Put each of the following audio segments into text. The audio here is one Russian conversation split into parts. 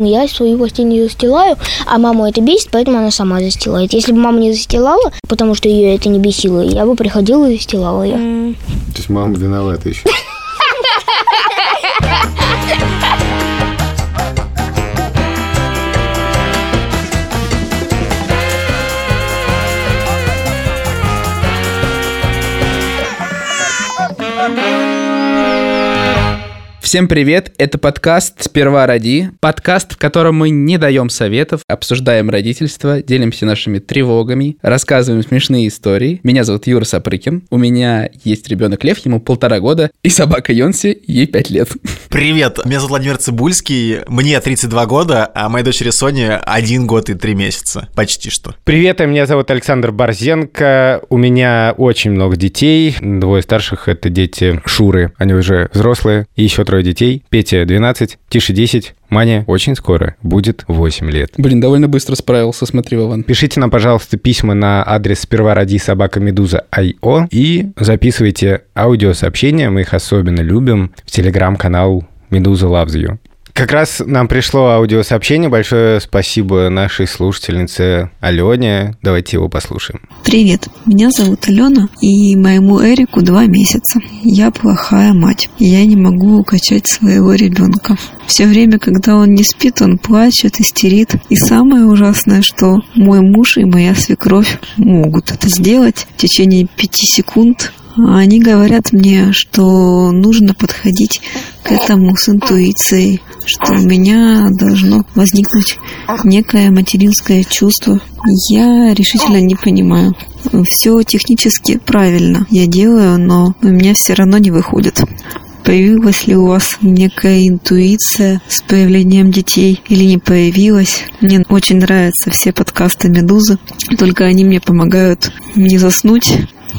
Я свою постель не застилаю, а маму это бесит, поэтому она сама застилает. Если бы мама не застилала, потому что ее это не бесило, я бы приходила и застилала ее. То есть мама виновата еще. Всем привет, это подкаст «Сперва роди», подкаст, в котором мы не даем советов, обсуждаем родительство, делимся нашими тревогами, рассказываем смешные истории. Меня зовут Юра Сапрыкин, у меня есть ребенок Лев, ему полтора года, и собака Йонси, ей пять лет. Привет, меня зовут Владимир Цибульский, мне 32 года, а моей дочери Соне один год и три месяца, почти что. Привет, меня зовут Александр Борзенко, у меня очень много детей, двое старших — это дети Шуры, они уже взрослые, и еще трое детей. Петя 12, Тише 10, Маня очень скоро будет 8 лет. Блин, довольно быстро справился, смотри, Вован. Пишите нам, пожалуйста, письма на адрес сперва роди собака медуза IO и записывайте аудиосообщения, мы их особенно любим, в телеграм-канал Медуза Loves You. Как раз нам пришло аудиосообщение. Большое спасибо нашей слушательнице Алене. Давайте его послушаем. Привет, меня зовут Алена, и моему Эрику два месяца. Я плохая мать. Я не могу укачать своего ребенка. Все время, когда он не спит, он плачет, истерит. И самое ужасное, что мой муж и моя свекровь могут это сделать в течение пяти секунд, они говорят мне, что нужно подходить к этому с интуицией, что у меня должно возникнуть некое материнское чувство. Я решительно не понимаю. Все технически правильно я делаю, но у меня все равно не выходит появилась ли у вас некая интуиция с появлением детей или не появилась. Мне очень нравятся все подкасты «Медузы», только они мне помогают не заснуть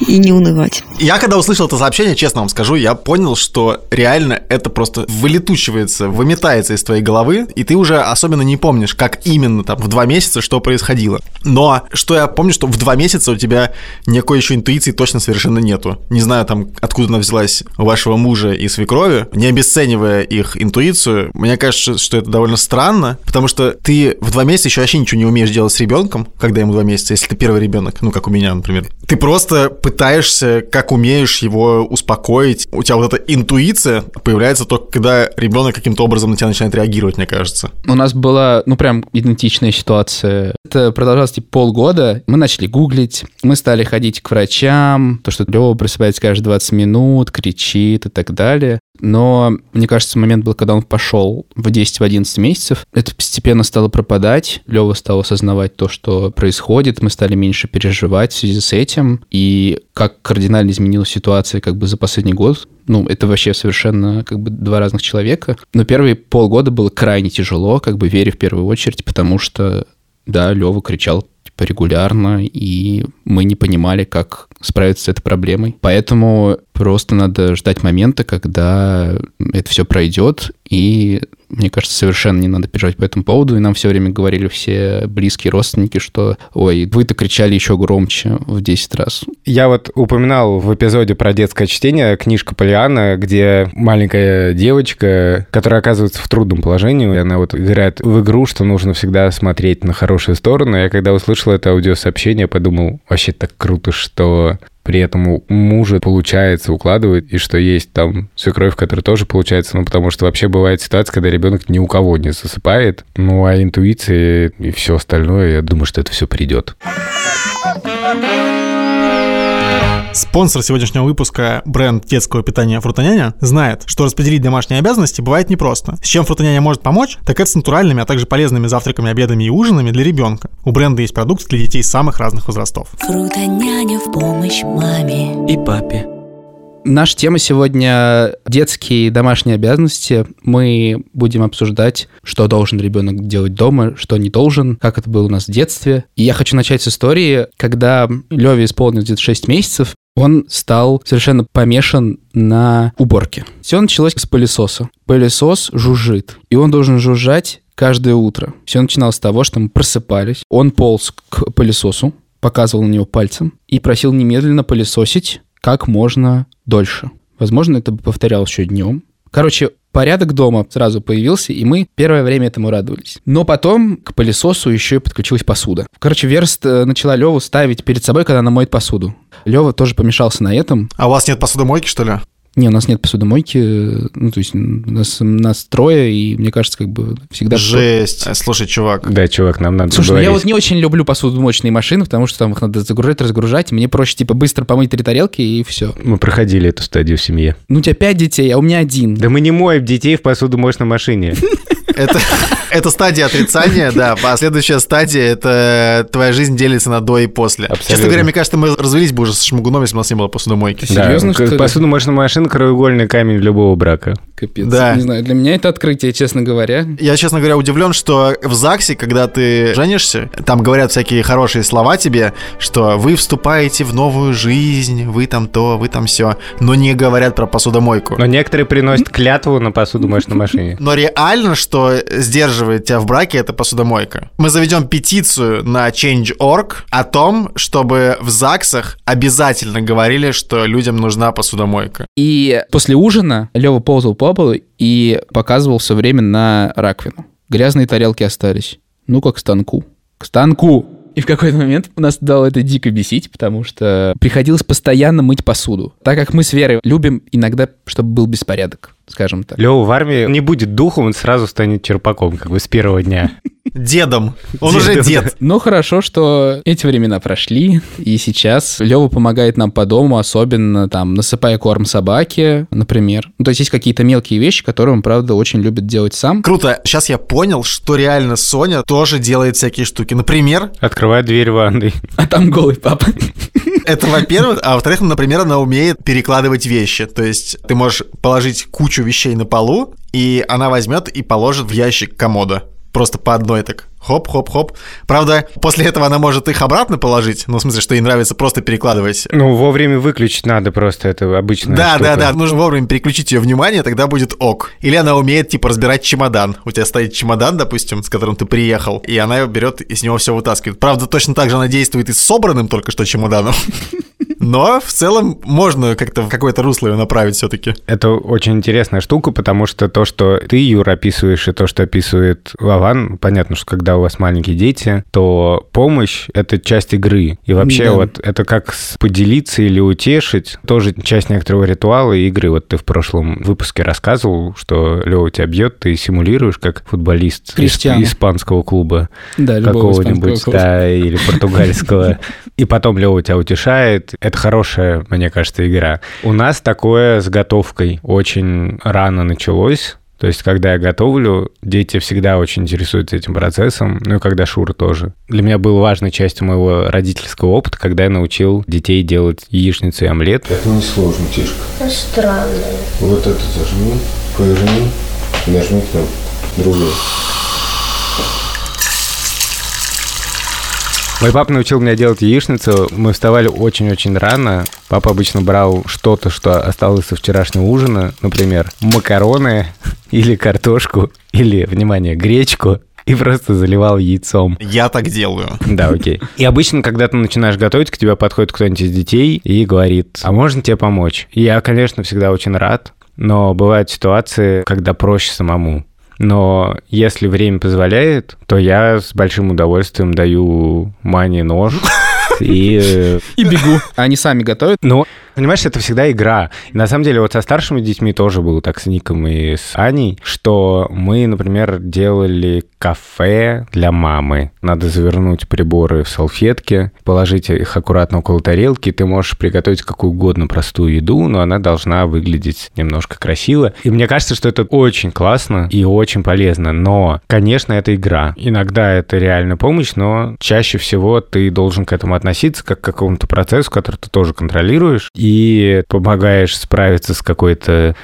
и не унывать. Я когда услышал это сообщение, честно вам скажу, я понял, что реально это просто вылетучивается, выметается из твоей головы, и ты уже особенно не помнишь, как именно там в два месяца что происходило. Но что я помню, что в два месяца у тебя никакой еще интуиции точно совершенно нету. Не знаю там, откуда она взялась у вашего мужа и свекрови, не обесценивая их интуицию, мне кажется, что это довольно странно, потому что ты в два месяца еще вообще ничего не умеешь делать с ребенком, когда ему два месяца, если ты первый ребенок, ну как у меня, например. Ты просто пытаешься, как умеешь его успокоить. У тебя вот эта интуиция появляется только когда ребенок каким-то образом на тебя начинает реагировать, мне кажется. У нас была, ну, прям идентичная ситуация. Это продолжалось типа полгода. Мы начали гуглить, мы стали ходить к врачам, то, что Лева просыпается каждые 20 минут, кричит и так далее. Но, мне кажется, момент был, когда он пошел в 10-11 месяцев. Это постепенно стало пропадать. Лева стал осознавать то, что происходит. Мы стали меньше переживать в связи с этим. И как кардинально изменилась ситуация как бы за последний год. Ну, это вообще совершенно как бы два разных человека. Но первые полгода было крайне тяжело, как бы вере в первую очередь, потому что, да, Лева кричал типа, регулярно, и мы не понимали, как справиться с этой проблемой. Поэтому просто надо ждать момента, когда это все пройдет, и мне кажется, совершенно не надо переживать по этому поводу. И нам все время говорили все близкие родственники, что ой, вы-то кричали еще громче в 10 раз. Я вот упоминал в эпизоде про детское чтение книжка Полиана, где маленькая девочка, которая оказывается в трудном положении, и она вот играет в игру, что нужно всегда смотреть на хорошие стороны. Я когда услышал это аудиосообщение, подумал, вообще так круто, что при этом у мужа получается укладывать, и что есть там свекровь, которая тоже получается, ну, потому что вообще бывает ситуация, когда ребенок ни у кого не засыпает, ну, а интуиция и все остальное, я думаю, что это все придет. Спонсор сегодняшнего выпуска, бренд детского питания Фрутоняня, знает, что распределить домашние обязанности бывает непросто. С чем Фрутоняня может помочь, так это с натуральными, а также полезными завтраками, обедами и ужинами для ребенка. У бренда есть продукты для детей самых разных возрастов. Фрутоняня в помощь маме и папе. Наша тема сегодня детские домашние обязанности. Мы будем обсуждать, что должен ребенок делать дома, что не должен, как это было у нас в детстве. И я хочу начать с истории, когда Леве исполнилось где-то 6 месяцев, он стал совершенно помешан на уборке. Все началось с пылесоса. Пылесос жужжит, и он должен жужжать каждое утро. Все начиналось с того, что мы просыпались, он полз к пылесосу, показывал на него пальцем и просил немедленно пылесосить как можно дольше. Возможно, это повторялось еще днем. Короче, Порядок дома сразу появился, и мы первое время этому радовались. Но потом к пылесосу еще и подключилась посуда. Короче, Верст э, начала Леву ставить перед собой, когда она моет посуду. Лева тоже помешался на этом. А у вас нет посудомойки, что ли? Не, у нас нет посудомойки, э, ну, то есть у нас, нас трое, и мне кажется, как бы всегда... Жесть. Слушай, чувак, Да, чувак, нам надо Слушай, ну я поговорить. вот не очень люблю посудомоечные машины, потому что там их надо загружать, разгружать, и мне проще, типа, быстро помыть три тарелки, и все. Мы проходили эту стадию в семье. Ну, у тебя пять детей, а у меня один. Да мы не моем детей в посудомоечной машине. это, это стадия отрицания, да. А следующая стадия — это твоя жизнь делится на до и после. Абсолютно. Честно говоря, мне кажется, мы развелись бы уже с Шмугуном, если бы у нас не было посудомойки. Ты серьезно, да, что ли? посудомоечная машина — краеугольный камень любого брака. Капец. Да. Не знаю, для меня это открытие, честно говоря. Я, честно говоря, удивлен, что в ЗАГСе, когда ты женишься, там говорят всякие хорошие слова тебе, что вы вступаете в новую жизнь, вы там то, вы там все, но не говорят про посудомойку. Но некоторые приносят клятву на посудомоечной машине. Но реально, что сдерживает тебя в браке, это посудомойка. Мы заведем петицию на Change.org о том, чтобы в ЗАГСах обязательно говорили, что людям нужна посудомойка. И после ужина Лева ползал по полу и показывал все время на раковину. Грязные тарелки остались. Ну, как к станку. К станку! И в какой-то момент нас стало это дико бесить, потому что приходилось постоянно мыть посуду. Так как мы с Верой любим иногда, чтобы был беспорядок, скажем так. Лева в армии не будет духом, он сразу станет черпаком, как бы с первого дня. Дедом. Он уже Дедом, дед. Но хорошо, что эти времена прошли, и сейчас Лева помогает нам по дому, особенно там насыпая корм собаке, например. Ну, то есть есть какие-то мелкие вещи, которые он, правда, очень любит делать сам. Круто. Сейчас я понял, что реально Соня тоже делает всякие штуки. Например, Открывает дверь ванной. А там голый папа. это во-первых, а во-вторых, например, она умеет перекладывать вещи. То есть ты можешь положить кучу вещей на полу, и она возьмет и положит в ящик комода. Просто по одной так. Хоп-хоп-хоп. Правда, после этого она может их обратно положить. Ну, в смысле, что ей нравится просто перекладывать. Ну, вовремя выключить надо просто, это обычная Да, штука. да, да, нужно вовремя переключить ее внимание, тогда будет ок. Или она умеет, типа, разбирать чемодан. У тебя стоит чемодан, допустим, с которым ты приехал, и она берет и с него все вытаскивает. Правда, точно так же она действует и с собранным только что чемоданом. Но в целом можно как-то в какое-то русло ее направить все-таки. Это очень интересная штука, потому что то, что ты, Юр, описываешь, и то, что описывает Вован, понятно, что когда у вас маленькие дети, то помощь — это часть игры. И вообще Да. вот это как поделиться или утешить, тоже часть некоторого ритуала и игры. Вот ты в прошлом выпуске рассказывал, что Лева тебя бьет, ты симулируешь как футболист Криштиану. исп- испанского клуба Да, какого-нибудь, да, или португальского. И потом Лева тебя утешает. Это хорошая, мне кажется, игра. У нас такое с готовкой очень рано началось. То есть, когда я готовлю, дети всегда очень интересуются этим процессом, ну и когда Шура тоже. Для меня был важной частью моего родительского опыта, когда я научил детей делать яичницу и омлет. Это не сложно, Тишка. Странно. Вот это зажми, поверни, нажми там другой. Мой папа научил меня делать яичницу. Мы вставали очень-очень рано. Папа обычно брал что-то, что осталось со вчерашнего ужина, например, макароны или картошку, или, внимание, гречку, и просто заливал яйцом. Я так делаю. Да, окей. И обычно, когда ты начинаешь готовить, к тебе подходит кто-нибудь из детей и говорит, а можно тебе помочь? Я, конечно, всегда очень рад, но бывают ситуации, когда проще самому. Но если время позволяет, то я с большим удовольствием даю Мане нож и... э, И бегу. Они сами готовят. Ну, понимаешь, это всегда игра. И на самом деле вот со старшими детьми тоже было так с Ником и с Аней, что мы, например, делали кафе для мамы. Надо завернуть приборы в салфетки, положить их аккуратно около тарелки. Ты можешь приготовить какую угодно простую еду, но она должна выглядеть немножко красиво. И мне кажется, что это очень классно и очень полезно. Но, конечно, это игра. Иногда это реальная помощь, но чаще всего ты должен к этому относиться как к какому-то процессу, который ты тоже контролируешь, и помогаешь справиться с какой-то...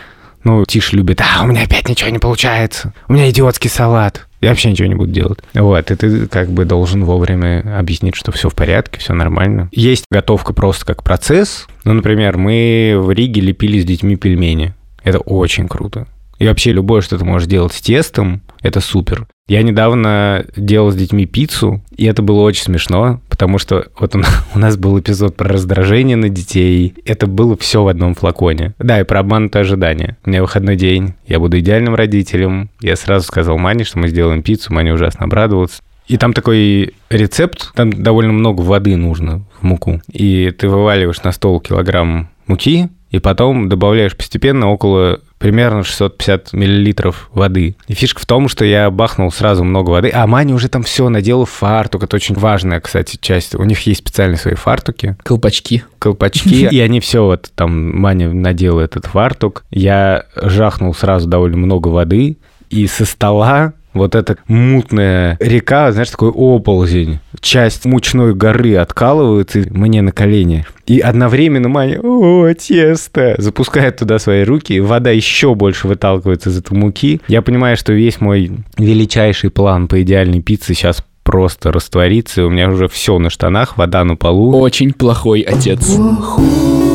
Ну, Тиш любит, а, у меня опять ничего не получается, у меня идиотский салат, я вообще ничего не буду делать. Вот, и ты как бы должен вовремя объяснить, что все в порядке, все нормально. Есть готовка просто как процесс. Ну, например, мы в Риге лепили с детьми пельмени. Это очень круто. И вообще любое, что ты можешь делать с тестом, Это супер. Я недавно делал с детьми пиццу, и это было очень смешно, потому что вот у, у нас был эпизод про раздражение на детей. Это было все в одном флаконе. Да, и про обманутое ожидание. У меня выходной день, я буду идеальным родителем. Я сразу сказал Мане, что мы сделаем пиццу, Маня ужасно обрадовалась. И там такой рецепт, там довольно много воды нужно в муку. И ты вываливаешь на стол килограмм муки, и потом добавляешь постепенно около примерно 650 миллилитров воды. И фишка в том, что я бахнул сразу много воды, а Маня уже там все надела фартук. Это очень важная, кстати, часть. У них есть специальные свои фартуки. Колпачки. Колпачки. И они все вот там, Маня надела этот фартук. Я жахнул сразу довольно много воды. И со стола вот эта мутная река, знаешь, такой оползень. Часть мучной горы откалывается мне на колени. И одновременно Маня, о, тесто, запускает туда свои руки, вода еще больше выталкивается из этой муки. Я понимаю, что весь мой величайший план по идеальной пицце сейчас просто растворится, и у меня уже все на штанах, вода на полу. Очень плохой отец. Я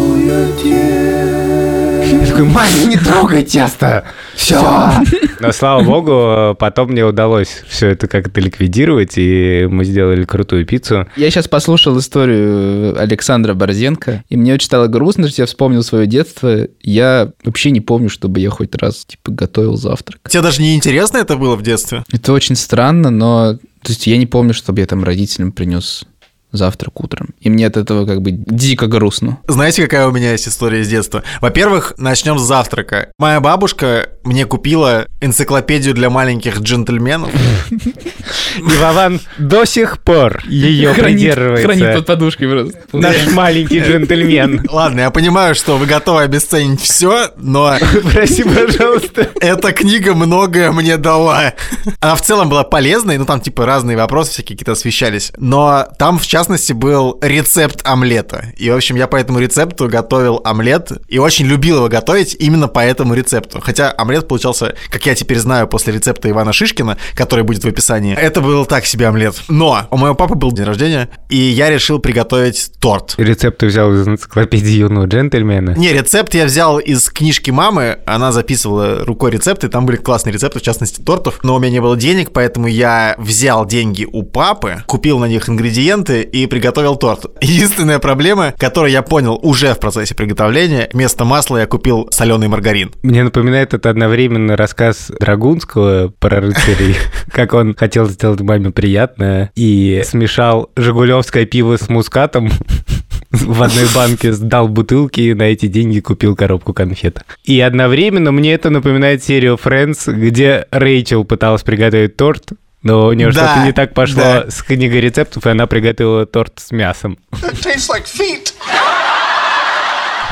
такой, мать, не трогай тесто! Все! Но, слава богу, потом мне удалось все это как-то ликвидировать, и мы сделали крутую пиццу. Я сейчас послушал историю Александра Борзенко, и мне очень стало грустно, что я вспомнил свое детство. Я вообще не помню, чтобы я хоть раз, типа, готовил завтрак. Тебе даже не интересно это было в детстве? Это очень странно, но... То есть я не помню, чтобы я там родителям принес завтрак утром. И мне от этого как бы дико грустно. Знаете, какая у меня есть история с детства? Во-первых, начнем с завтрака. Моя бабушка мне купила энциклопедию для маленьких джентльменов. И Вован до сих пор ее придерживается. Хранит под подушкой просто. Наш маленький джентльмен. Ладно, я понимаю, что вы готовы обесценить все, но Прости, пожалуйста. эта книга многое мне дала. Она в целом была полезной, ну там типа разные вопросы всякие какие-то освещались. Но там, в частности, был рецепт омлета. И, в общем, я по этому рецепту готовил омлет и очень любил его готовить именно по этому рецепту. Хотя омлет получался, как я теперь знаю, после рецепта Ивана Шишкина, который будет в описании, это был так себе омлет. Но у моего папы был день рождения, и я решил приготовить торт. Рецепт ты взял из энциклопедии юного джентльмена. Не, рецепт я взял из книжки мамы, она записывала рукой рецепты, там были классные рецепты, в частности тортов, но у меня не было денег, поэтому я взял деньги у папы, купил на них ингредиенты и приготовил торт. Единственная проблема, которую я понял уже в процессе приготовления, вместо масла я купил соленый маргарин. Мне напоминает это одновременно рассказ Драгунского про рыцарей, как он хотел сделать маме приятное и смешал жигулевское пиво с мускатом в одной банке, сдал бутылки и на эти деньги купил коробку конфет. И одновременно мне это напоминает серию Friends, где Рэйчел пыталась приготовить торт, но у нее Да, что-то не так пошло да. с книгой рецептов, и она приготовила торт с мясом.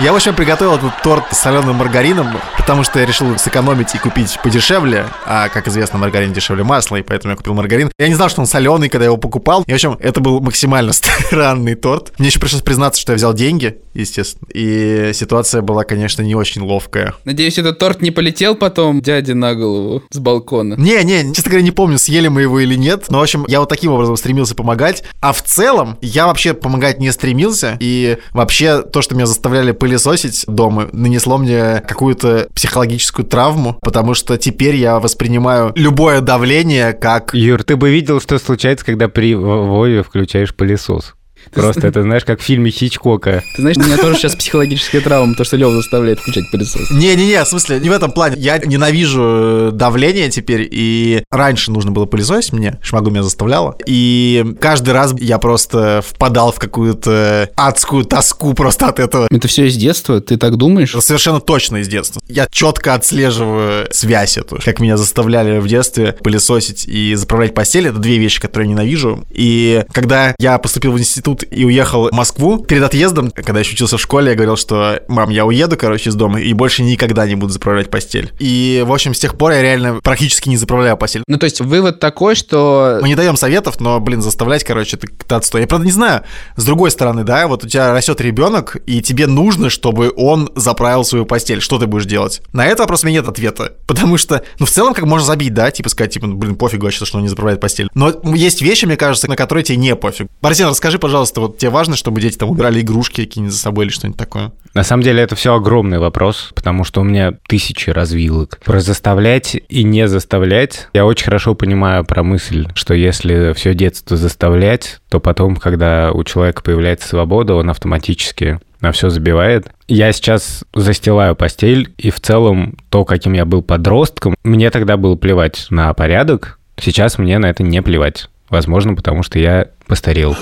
Я, в общем, приготовил этот торт с соленым маргарином, потому что я решил сэкономить и купить подешевле, а, как известно, маргарин дешевле масла, и поэтому я купил маргарин. Я не знал, что он соленый, когда я его покупал. И, в общем, это был максимально странный торт. Мне еще пришлось признаться, что я взял деньги, естественно, и ситуация была, конечно, не очень ловкая. Надеюсь, этот торт не полетел потом дяде на голову с балкона. Не-не, честно говоря, не помню, съели мы его или нет. Но, в общем, я вот таким образом стремился помогать. А в целом, я вообще помогать не стремился. И вообще, то, что меня заставляли пылесосить дома, нанесло мне какую-то психологическую травму. Потому что теперь я воспринимаю любое давление как... Юр, ты бы видел, что случается, когда при Вове включаешь пылесос. Просто это, знаешь, как в фильме Хичкока. Ты знаешь, у меня тоже сейчас психологическая травма, то, что Лев заставляет включать пылесос. Не-не-не, в смысле, не в этом плане. Я ненавижу э, давление теперь, и раньше нужно было пылесосить мне, Шмагу меня заставляла, и каждый раз я просто впадал в какую-то адскую тоску просто от этого. Это все из детства? Ты так думаешь? Совершенно точно из детства. Я четко отслеживаю связь эту, как меня заставляли в детстве пылесосить и заправлять постель. Это две вещи, которые я ненавижу. И когда я поступил в институт и уехал в Москву, перед отъездом, когда я еще учился в школе, я говорил, что мам, я уеду, короче, из дома и больше никогда не буду заправлять постель. И, в общем, с тех пор я реально практически не заправляю постель. Ну, то есть вывод такой, что... Мы не даем советов, но, блин, заставлять, короче, это отстой. Я, правда, не знаю. С другой стороны, да, вот у тебя растет ребенок, и тебе нужно, чтобы он заправил свою постель. Что ты будешь делать? На этот вопрос у меня нет ответа. Потому что, ну, в целом, как можно забить, да, типа сказать, типа, блин, пофигу вообще, что он не заправляет постель. Но есть вещи, мне кажется, на которые тебе не пофиг. Борзен, расскажи, пожалуйста, пожалуйста, вот тебе важно, чтобы дети там убирали игрушки какие-нибудь за собой или что-нибудь такое? На самом деле это все огромный вопрос, потому что у меня тысячи развилок. Про заставлять и не заставлять. Я очень хорошо понимаю про мысль, что если все детство заставлять, то потом, когда у человека появляется свобода, он автоматически на все забивает. Я сейчас застилаю постель, и в целом то, каким я был подростком, мне тогда было плевать на порядок. Сейчас мне на это не плевать. Возможно, потому что я постарел.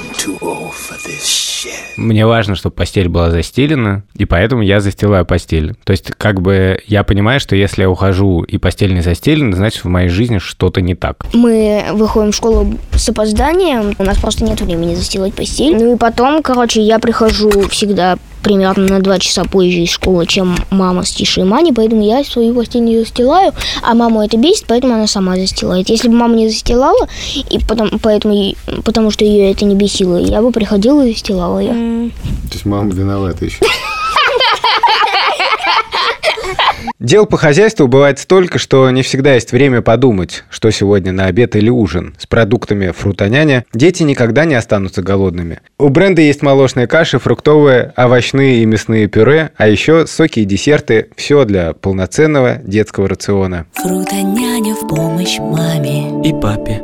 Мне важно, чтобы постель была застелена, и поэтому я застилаю постель. То есть, как бы я понимаю, что если я ухожу и постель не застелена, значит, в моей жизни что-то не так. Мы выходим в школу с опозданием, у нас просто нет времени застилать постель. Ну и потом, короче, я прихожу всегда примерно на два часа позже из школы, чем мама с Тишей и Мани, поэтому я свою постель не застилаю, а маму это бесит, поэтому она сама застилает. Если бы мама не застилала, и потом, поэтому, потому что ее это не бесило, я бы приходила и застилала ее. То есть мама виновата еще. Дел по хозяйству бывает столько, что не всегда есть время подумать, что сегодня на обед или ужин. С продуктами фрутоняня дети никогда не останутся голодными. У бренда есть молочные каши, фруктовые, овощные и мясные пюре, а еще соки и десерты. Все для полноценного детского рациона. Фрутоняня в помощь маме И папе.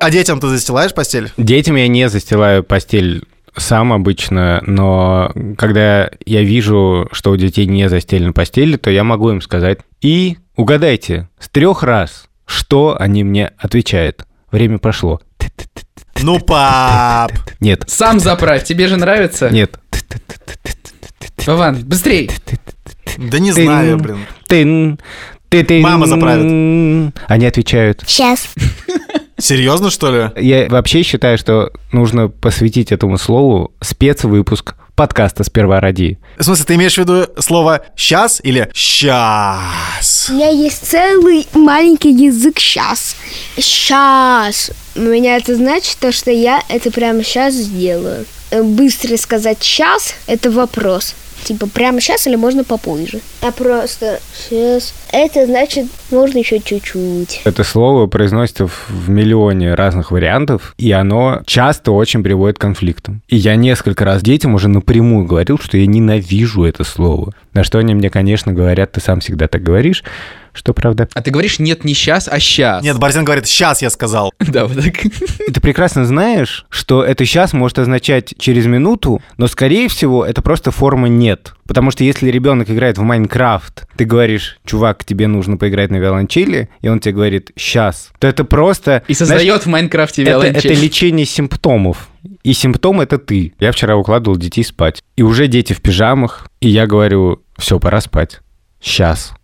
А детям ты застилаешь постель? Детям я не застилаю постель сам обычно, но когда я вижу, что у детей не застелена постель, то я могу им сказать. И угадайте, с трех раз, что они мне отвечают. Время прошло. Ну, пап! Нет, Сам заправь, тебе же нравится? нет. Вован, быстрей! Да не знаю, блин. Мама заправит. Они отвечают. Сейчас. Серьезно, что ли? Я вообще считаю, что нужно посвятить этому слову спецвыпуск подкаста «Сперва ради». В смысле, ты имеешь в виду слово «сейчас» или «сейчас»? У меня есть целый маленький язык сейчас. Сейчас. У меня это значит то, что я это прямо сейчас сделаю. Э, Быстро сказать сейчас – это вопрос. Типа прямо сейчас или можно попозже? А просто сейчас. Это значит можно еще чуть-чуть. Это слово произносится в, миллионе разных вариантов, и оно часто очень приводит к конфликтам. И я несколько раз детям уже напрямую говорил, что я ненавижу это слово. На что они мне, конечно, говорят, ты сам всегда так говоришь, что правда. А ты говоришь нет не сейчас, а сейчас. Нет, Борзен говорит «сейчас» я сказал. Да, вот так. И ты прекрасно знаешь, что это сейчас может означать через минуту, но, скорее всего, это просто форма «нет». Потому что если ребенок играет в Майнкрафт, ты говоришь, чувак, тебе нужно поиграть на виолончели, и он тебе говорит «сейчас», то это просто... И создает в Майнкрафте это, виолончель. это лечение симптомов. И симптом это ты. Я вчера укладывал детей спать. И уже дети в пижамах. И я говорю, все, пора спать. Сейчас.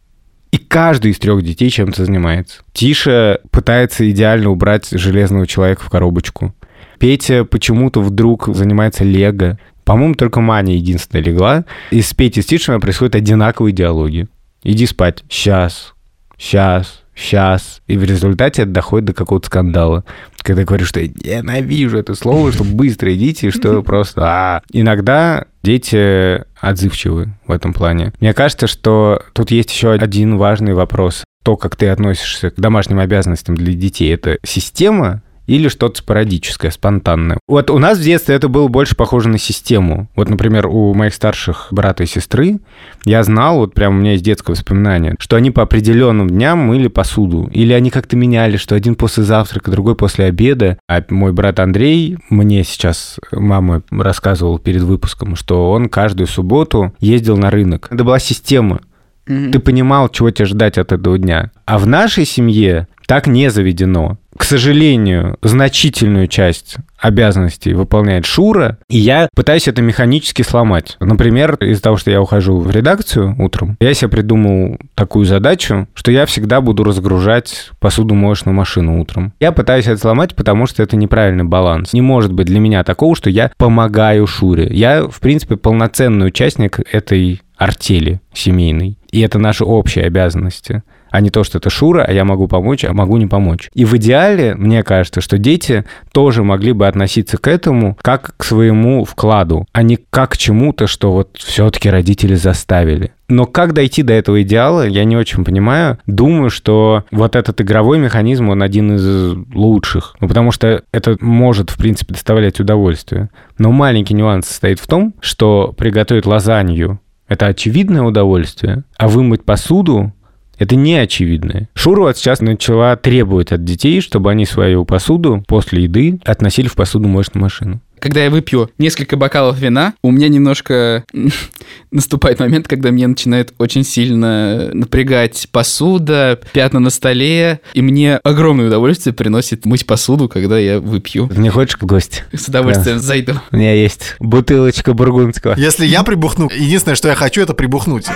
И каждый из трех детей чем-то занимается. Тиша пытается идеально убрать железного человека в коробочку. Петя почему-то вдруг занимается лего. По-моему, только Маня единственная легла. И с Петей с Тишей происходят одинаковые диалоги. Иди спать. Сейчас. Сейчас. Сейчас. И в результате это доходит до какого-то скандала. Когда я говорю, что я ненавижу это слово, что быстро идите, что просто... а. Иногда дети отзывчивы в этом плане. Мне кажется, что тут есть еще один важный вопрос. То, как ты относишься к домашним обязанностям для детей, это система или что-то спорадическое, спонтанное. Вот у нас в детстве это было больше похоже на систему. Вот, например, у моих старших брата и сестры я знал, вот прям у меня есть детское воспоминание, что они по определенным дням мыли посуду. Или они как-то меняли, что один после завтрака, другой после обеда. А мой брат Андрей мне сейчас мама рассказывал перед выпуском, что он каждую субботу ездил на рынок. Это была система. Ты понимал, чего тебе ждать от этого дня. А в нашей семье так не заведено. К сожалению, значительную часть обязанностей выполняет Шура, и я пытаюсь это механически сломать. Например, из-за того, что я ухожу в редакцию утром, я себе придумал такую задачу, что я всегда буду разгружать посудомоечную машину утром. Я пытаюсь это сломать, потому что это неправильный баланс. Не может быть для меня такого, что я помогаю Шуре. Я, в принципе, полноценный участник этой артели семейной. И это наши общие обязанности. А не то, что это Шура, а я могу помочь, а могу не помочь. И в идеале, мне кажется, что дети тоже могли бы относиться к этому как к своему вкладу, а не как к чему-то, что вот все-таки родители заставили. Но как дойти до этого идеала, я не очень понимаю. Думаю, что вот этот игровой механизм, он один из лучших. Ну, потому что это может, в принципе, доставлять удовольствие. Но маленький нюанс состоит в том, что приготовить лазанью – это очевидное удовольствие, а вымыть посуду это не очевидное. Шура вот сейчас начала требовать от детей, чтобы они свою посуду после еды относили в посудомоечную машину когда я выпью несколько бокалов вина, у меня немножко наступает момент, когда мне начинает очень сильно напрягать посуда, пятна на столе, и мне огромное удовольствие приносит мыть посуду, когда я выпью. Не хочешь в гости? С удовольствием да. зайду. У меня есть бутылочка бургундского. Если я прибухну, единственное, что я хочу, это прибухнуть.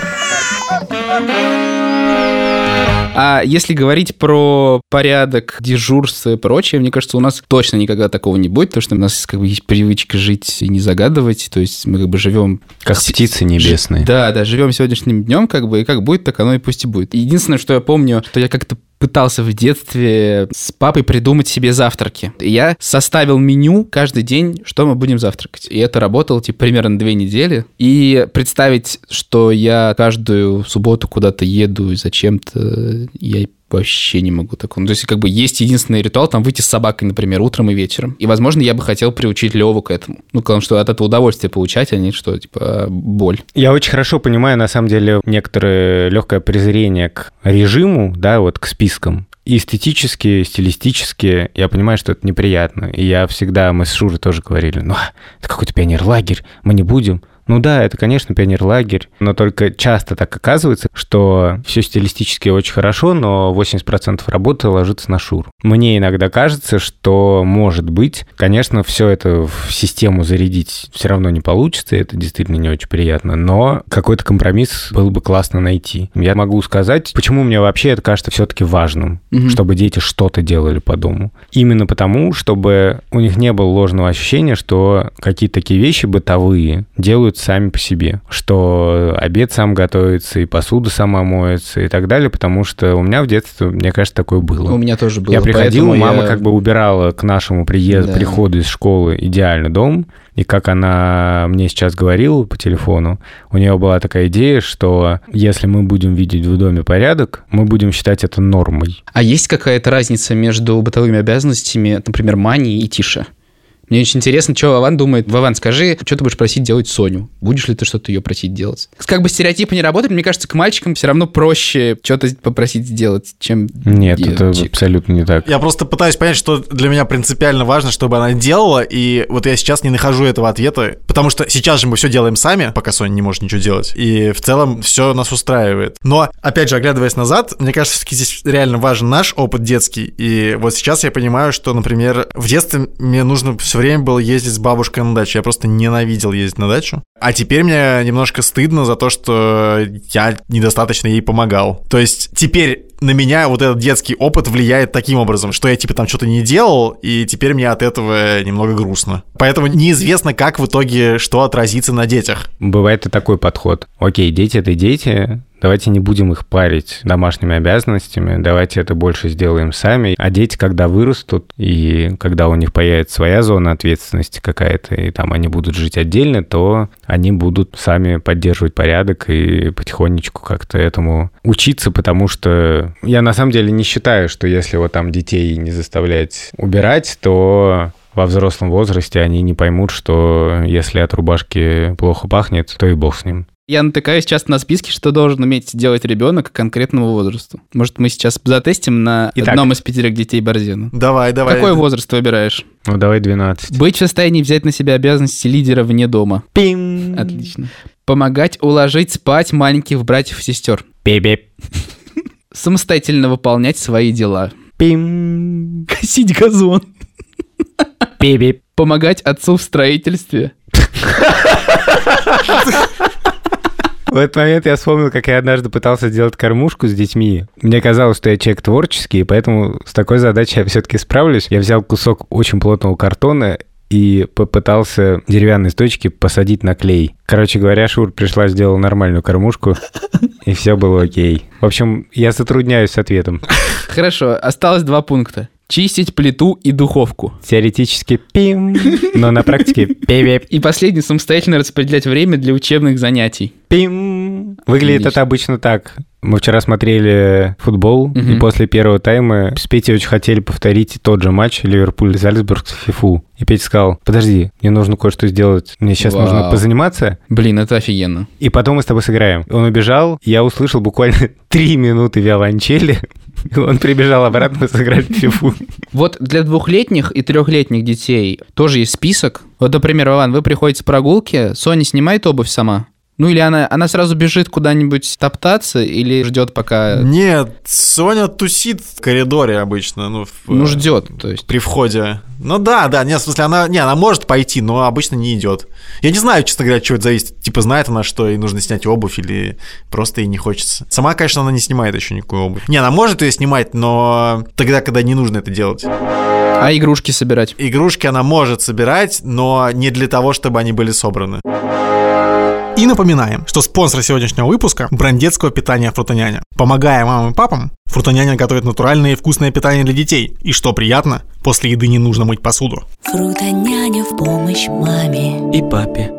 А если говорить про порядок, дежурство и прочее, мне кажется, у нас точно никогда такого не будет, потому что у нас как бы есть привычка жить и не загадывать, то есть мы как бы живем... Как с... птицы небесные. Да, да, живем сегодняшним днем, как бы, и как будет, так оно и пусть и будет. Единственное, что я помню, что я как-то пытался в детстве с папой придумать себе завтраки. Я составил меню каждый день, что мы будем завтракать. И это работало, типа, примерно две недели. И представить, что я каждую субботу куда-то еду и зачем-то я вообще не могу такого. Ну, то есть, как бы есть единственный ритуал, там, выйти с собакой, например, утром и вечером. И, возможно, я бы хотел приучить Леву к этому. Ну, потому что от этого удовольствие получать, а не что, типа, боль. Я очень хорошо понимаю, на самом деле, некоторое легкое презрение к режиму, да, вот к спискам. И эстетически, стилистически, я понимаю, что это неприятно. И я всегда, мы с Шурой тоже говорили, ну, это какой-то пионер-лагерь, мы не будем. Ну да, это, конечно, пионерлагерь, но только часто так оказывается, что все стилистически очень хорошо, но 80% работы ложится на шур. Мне иногда кажется, что, может быть, конечно, все это в систему зарядить все равно не получится, это действительно не очень приятно, но какой-то компромисс было бы классно найти. Я могу сказать, почему мне вообще это кажется все-таки важным, угу. чтобы дети что-то делали по дому. Именно потому, чтобы у них не было ложного ощущения, что какие-то такие вещи бытовые делают делают сами по себе, что обед сам готовится, и посуда сама моется и так далее, потому что у меня в детстве, мне кажется, такое было. У меня тоже было. Я приходил, мама я... как бы убирала к нашему приезду, да. приходу из школы идеально дом, и как она мне сейчас говорила по телефону, у нее была такая идея, что если мы будем видеть в доме порядок, мы будем считать это нормой. А есть какая-то разница между бытовыми обязанностями, например, Мани и Тише? Мне очень интересно, что Вован думает. Вован, скажи, что ты будешь просить делать Соню? Будешь ли ты что-то ее просить делать? Как бы стереотипы не работают, мне кажется, к мальчикам все равно проще что-то попросить сделать, чем Нет, девочек. это абсолютно не так. Я просто пытаюсь понять, что для меня принципиально важно, чтобы она делала, и вот я сейчас не нахожу этого ответа, потому что сейчас же мы все делаем сами, пока Соня не может ничего делать, и в целом все нас устраивает. Но, опять же, оглядываясь назад, мне кажется, все-таки здесь реально важен наш опыт детский, и вот сейчас я понимаю, что, например, в детстве мне нужно все время было ездить с бабушкой на дачу. Я просто ненавидел ездить на дачу. А теперь мне немножко стыдно за то, что я недостаточно ей помогал. То есть теперь на меня вот этот детский опыт влияет таким образом, что я типа там что-то не делал, и теперь мне от этого немного грустно. Поэтому неизвестно, как в итоге что отразится на детях. Бывает и такой подход. Окей, дети это дети, давайте не будем их парить домашними обязанностями, давайте это больше сделаем сами. А дети, когда вырастут, и когда у них появится своя зона ответственности какая-то, и там они будут жить отдельно, то они будут сами поддерживать порядок и потихонечку как-то этому учиться, потому что я на самом деле не считаю, что если вот там детей не заставлять убирать, то во взрослом возрасте они не поймут, что если от рубашки плохо пахнет, то и бог с ним. Я натыкаюсь часто на списки, что должен уметь делать ребенок к конкретному возрасту. Может, мы сейчас затестим на Итак. одном из пятерых детей Борзена? Давай, давай. Какой возраст ты выбираешь? Ну, давай 12. Быть в состоянии взять на себя обязанности лидера вне дома. Пим. Отлично. Помогать уложить спать маленьких братьев и сестер. Пип-пип. Самостоятельно выполнять свои дела. Пим. Косить газон. Пип-пип. Помогать отцу в строительстве. В этот момент я вспомнил, как я однажды пытался сделать кормушку с детьми. Мне казалось, что я человек творческий, поэтому с такой задачей я все-таки справлюсь. Я взял кусок очень плотного картона и попытался деревянные точки посадить на клей. Короче говоря, Шур пришла, сделала нормальную кормушку, и все было окей. В общем, я затрудняюсь с ответом. Хорошо, осталось два пункта. Чистить плиту и духовку. Теоретически пим, но на практике пип И последний, самостоятельно распределять время для учебных занятий. пим. Выглядит Отлично. это обычно так. Мы вчера смотрели футбол, и Мгм. после первого тайма с Петей очень хотели повторить тот же матч Ливерпуль-Зальцбург с ФИФУ. И Петя сказал, подожди, мне нужно кое-что сделать, мне сейчас нужно Вау. позаниматься, Блин, это офигенно. и потом мы с тобой сыграем. Он убежал, я услышал буквально три минуты виолончели, и он прибежал обратно, мы сыграли в фифу. Вот для двухлетних и трехлетних детей тоже есть список. Вот, например, Иван, вы приходите с прогулки, Соня снимает обувь сама. Ну или она, она сразу бежит куда-нибудь топтаться или ждет пока... Нет, Соня тусит в коридоре обычно, ну, в- Ну, ждет, то есть. при входе. Ну да, да, нет, в смысле, она, не, она может пойти, но обычно не идет. Я не знаю, честно говоря, чего это зависит. Типа, знает она, что ей нужно снять обувь или просто ей не хочется. Сама, конечно, она не снимает еще никакую обувь. Не, она может ее снимать, но тогда, когда не нужно это делать. А игрушки собирать? Игрушки она может собирать, но не для того, чтобы они были собраны. И напоминаем, что спонсор сегодняшнего выпуска – бренд детского питания «Фрутоняня». Помогая мамам и папам, «Фрутоняня» готовит натуральное и вкусное питание для детей. И что приятно, после еды не нужно мыть посуду. Фрутоняня в помощь маме. И папе.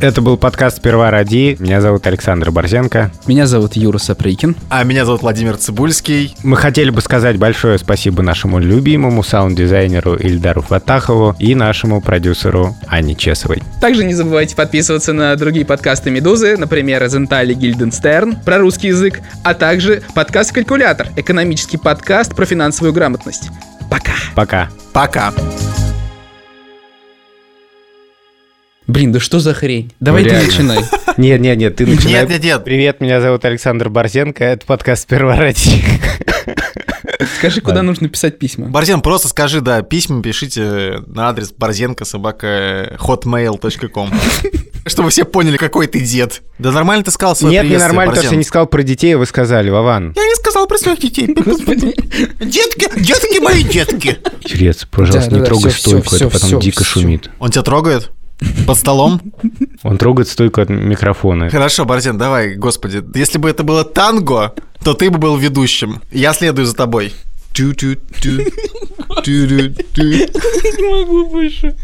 Это был подкаст «Сперва ради». Меня зовут Александр Борзенко. Меня зовут Юра Сапрыкин. А меня зовут Владимир Цибульский. Мы хотели бы сказать большое спасибо нашему любимому саунд-дизайнеру Ильдару Фатахову и нашему продюсеру Анне Чесовой. Также не забывайте подписываться на другие подкасты «Медузы», например, «Зентали Гильденстерн» про русский язык, а также подкаст «Калькулятор» — экономический подкаст про финансовую грамотность. Пока! Пока. Пока. Блин, да что за хрень? Давай ты реально. начинай. Нет, нет, нет, ты начинай. Нет, нет, нет. Привет, меня зовут Александр Борзенко. Это подкаст «Сперва ради». Скажи, куда нужно писать письма. Борзен, просто скажи, да, письма пишите на адрес борзенко собака hotmail.com Чтобы все поняли, какой ты дед. Да нормально ты сказал свое Нет, не нормально, то, Борзен. что я не сказал про детей, а вы сказали, Вован. Я не сказал про своих детей. Детки, детки мои детки. Чрец, пожалуйста, не трогай стойку, это потом дико шумит. Он тебя трогает? Под столом? Он трогает стойку от микрофона. Хорошо, Борзен, давай, господи. Если бы это было танго, то ты бы был ведущим. Я следую за тобой. Не могу больше.